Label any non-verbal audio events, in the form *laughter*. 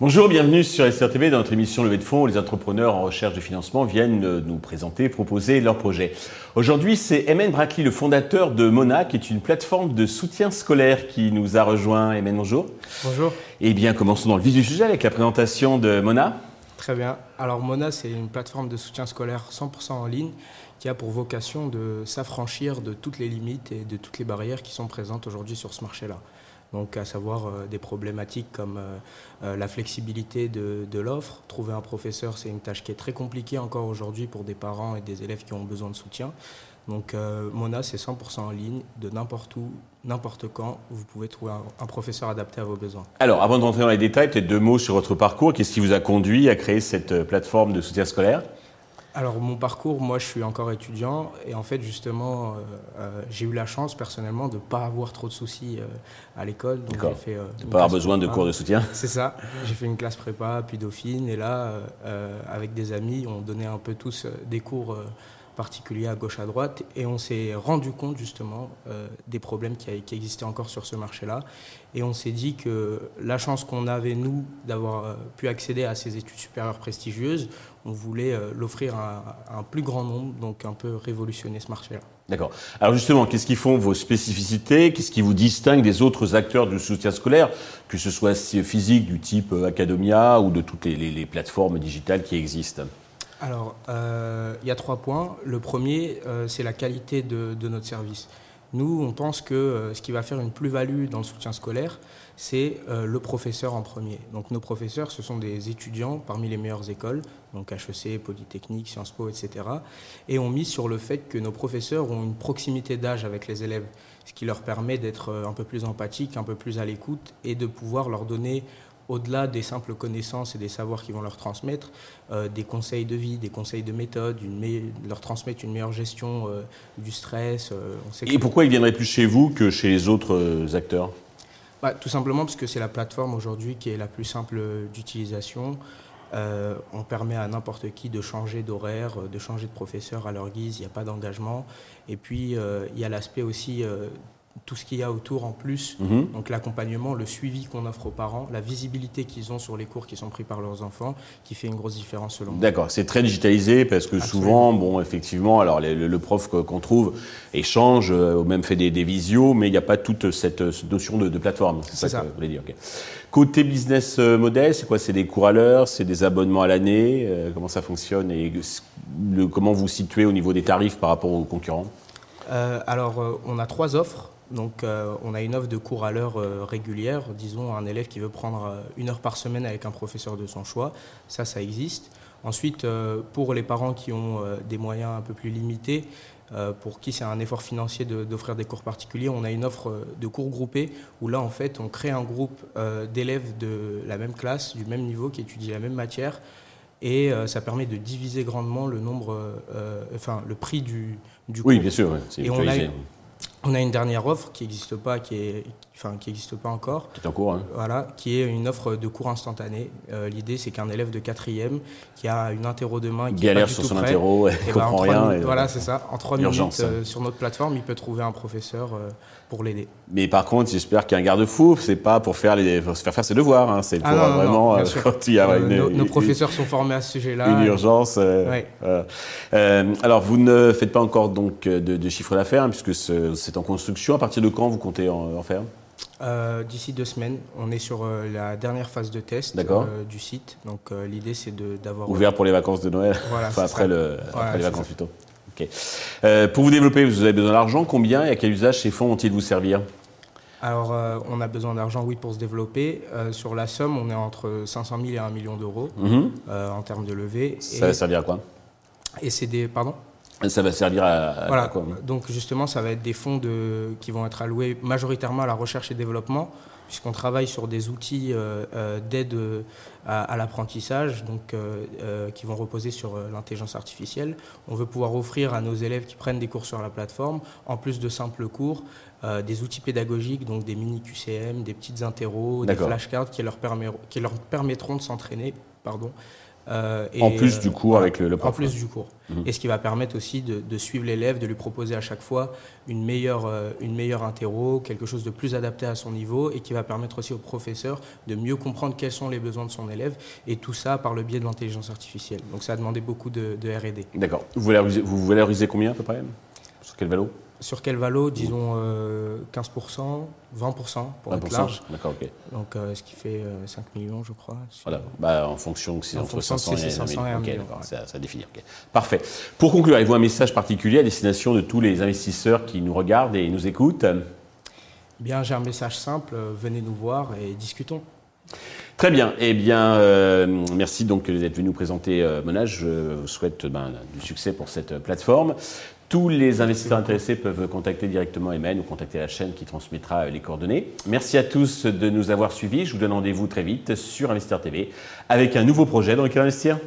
Bonjour, bienvenue sur SRTV dans notre émission Levée de fonds où les entrepreneurs en recherche de financement viennent nous présenter, proposer leurs projets. Aujourd'hui, c'est Emen Brackley, le fondateur de Mona, qui est une plateforme de soutien scolaire qui nous a rejoint. Emen, bonjour. Bonjour. Eh bien, commençons dans le vif du sujet avec la présentation de Mona. Très bien. Alors Mona, c'est une plateforme de soutien scolaire 100% en ligne qui a pour vocation de s'affranchir de toutes les limites et de toutes les barrières qui sont présentes aujourd'hui sur ce marché-là donc à savoir euh, des problématiques comme euh, euh, la flexibilité de, l'offre. Trouver un professeur, c'est une tâche qui est très compliquée encore aujourd'hui pour des parents et des élèves qui ont besoin de soutien. Donc Mona, c'est 100% en ligne, de n'importe où, n'importe quand, vous pouvez trouver un, professeur adapté à vos besoins. Alors, avant de rentrer dans les détails, peut-être deux mots sur votre parcours. Qu'est-ce qui vous a conduit à créer cette plateforme de soutien scolaire? Alors mon parcours, moi je suis encore étudiant et en fait justement euh, euh, j'ai eu la chance personnellement de ne pas avoir trop de soucis euh, à l'école. Donc j'ai fait... de pas avoir besoin de cours de soutien C'est ça. J'ai fait une classe prépa puis Dauphine et là avec des amis on donnait un peu tous des cours particulier à gauche à droite et on s'est rendu compte justement euh, des problèmes qui, existaient encore sur ce marché-là et on s'est dit que la chance qu'on avait nous d'avoir euh, pu accéder à ces études supérieures prestigieuses, on voulait euh, l'offrir à, un plus grand nombre, donc un peu révolutionner ce marché-là. D'accord. Alors justement, qu'est-ce qui font vos spécificités? Qu'est-ce qui vous distingue des autres acteurs du soutien scolaire, que ce soit physique du type Academia ou de toutes les plateformes digitales qui existent? Alors, euh, il y a trois points. Le premier, euh, c'est la qualité de, notre service. Nous, on pense que euh, ce qui va faire une plus-value dans le soutien scolaire, c'est le professeur en premier. Donc nos professeurs, ce sont des étudiants parmi les meilleures écoles, donc HEC, Polytechnique, Sciences Po, etc. Et on mise sur le fait que nos professeurs ont une proximité d'âge avec les élèves, ce qui leur permet d'être un peu plus empathiques, un peu plus à l'écoute et de pouvoir leur donner au-delà des simples connaissances et des savoirs qu'ils vont leur transmettre, euh, des conseils de vie, des conseils de méthode, leur transmettre une meilleure gestion euh, du stress. Euh, et pourquoi ils viendraient plus chez vous que chez les autres acteurs? Bah, Tout simplement parce que c'est la plateforme aujourd'hui qui est la plus simple d'utilisation. on permet à n'importe qui de changer d'horaire, de changer de professeur à leur guise, il n'y a pas d'engagement. Et puis, il y a l'aspect aussi tout ce qu'il y a autour en plus, mhm. donc l'accompagnement, le suivi qu'on offre aux parents, la visibilité qu'ils ont sur les cours qui sont pris par leurs enfants, qui fait une grosse différence selon moi. D'accord, c'est très digitalisé parce que souvent, bon, effectivement, alors le, prof qu'on trouve échange, euh, ou même fait des, visios, mais il n'y a pas toute cette, notion de, plateforme. C'est ça, que vous voulez dire. Côté business euh, model, c'est quoi? C'est des cours à l'heure, c'est des abonnements à l'année euh, Comment ça fonctionne et comment vous situez au niveau des tarifs par rapport aux concurrents? Alors, on a trois offres. Donc euh, on a une offre de cours à l'heure euh, régulière, disons un élève qui veut prendre euh, une heure par semaine avec un professeur de son choix, ça ça existe. Ensuite, pour les parents qui ont des moyens un peu plus limités, pour qui c'est un effort financier d'offrir des cours particuliers, on a une offre de cours groupés où là en fait on crée un groupe d'élèves de la même classe, du même niveau, qui étudient la même matière et ça permet de diviser grandement le nombre, enfin le prix du, du cours. Oui, bien sûr. Et on a, on a une dernière offre qui n'existe pas, qui est, enfin, qui n'existe pas encore. Qui est en cours. Hein. Voilà, qui est une offre de cours instantané. Euh, l'idée, c'est qu'un élève de quatrième qui a une interro demain, qui galère sur son interro, il eh ben, comprend rien. voilà, c'est ça. En trois minutes euh, sur notre plateforme, il peut trouver un professeur euh, pour l'aider. Mais par contre, j'espère qu'il y a un garde-fou. C'est pas pour faire les, faire faire ses devoirs. Hein. C'est ah pour vraiment *laughs* quand il y a une, nos, professeurs sont formés à ce sujet-là. Une urgence. alors, vous ne faites pas encore donc de, de chiffre d'affaires hein, puisque c'est en construction. À partir de quand vous comptez en, faire? Euh, D'ici deux semaines, on est sur euh, la dernière phase de test euh, du site. Donc l'idée c'est d'avoir ouvert pour les vacances de Noël. Voilà, enfin, après, le, après les vacances plutôt. pour vous développer, vous avez besoin d'argent. Combien et à quel usage ces fonds vont-ils vous servir? Alors, on a besoin d'argent, oui, pour se développer. sur la somme, on est entre 500 000 et 1 million d'euros mhm. en termes de levée. Ça va servir à quoi? Et c'est des, pardon? Ça va servir à, voilà. quoi Donc justement, ça va être des fonds de, qui vont être alloués majoritairement à la recherche et développement, puisqu'on travaille sur des outils euh, euh, d'aide à, l'apprentissage, donc euh, qui vont reposer sur l'intelligence artificielle. On veut pouvoir offrir à nos élèves qui prennent des cours sur la plateforme, en plus de simples cours, des outils pédagogiques, donc des mini QCM, des petites interros, des flashcards qui leur, qui leur permettront de s'entraîner, pardon, Euh, en plus du cours avec le, le prof. En plus du cours. Mhm. Et ce qui va permettre aussi de, suivre l'élève, de lui proposer à chaque fois une meilleure, une meilleure interro, quelque chose de plus adapté à son niveau et qui va permettre aussi au professeur de mieux comprendre quels sont les besoins de son élève et tout ça par le biais de l'intelligence artificielle. Donc ça a demandé beaucoup de, RD. D'accord. Vous valorisez, vous valorisez combien à peu près? Sur quel valo sur quel valo Disons 15%, 20% pour être large. D'accord, ok. Donc euh, ce qui fait 5 euh, millions, je crois. Voilà, bah, en fonction que c'est entre 500 et, 500 et 1 million. ça, ça, définit. Parfait. Pour conclure, avez-vous un message particulier à destination de tous les investisseurs qui nous regardent et nous écoutent? Bien, j'ai un message simple. Venez nous voir et discutons. Très bien. Eh bien, euh, merci donc d'être venu nous présenter euh, Monage. Je vous souhaite ben, du succès pour cette plateforme. Tous les investisseurs intéressés peuvent contacter directement Emmanuel ou contacter la chaîne qui transmettra les coordonnées. Merci à tous de nous avoir suivis. Je vous donne rendez-vous très vite sur Investir TV avec un nouveau projet dans lequel investir.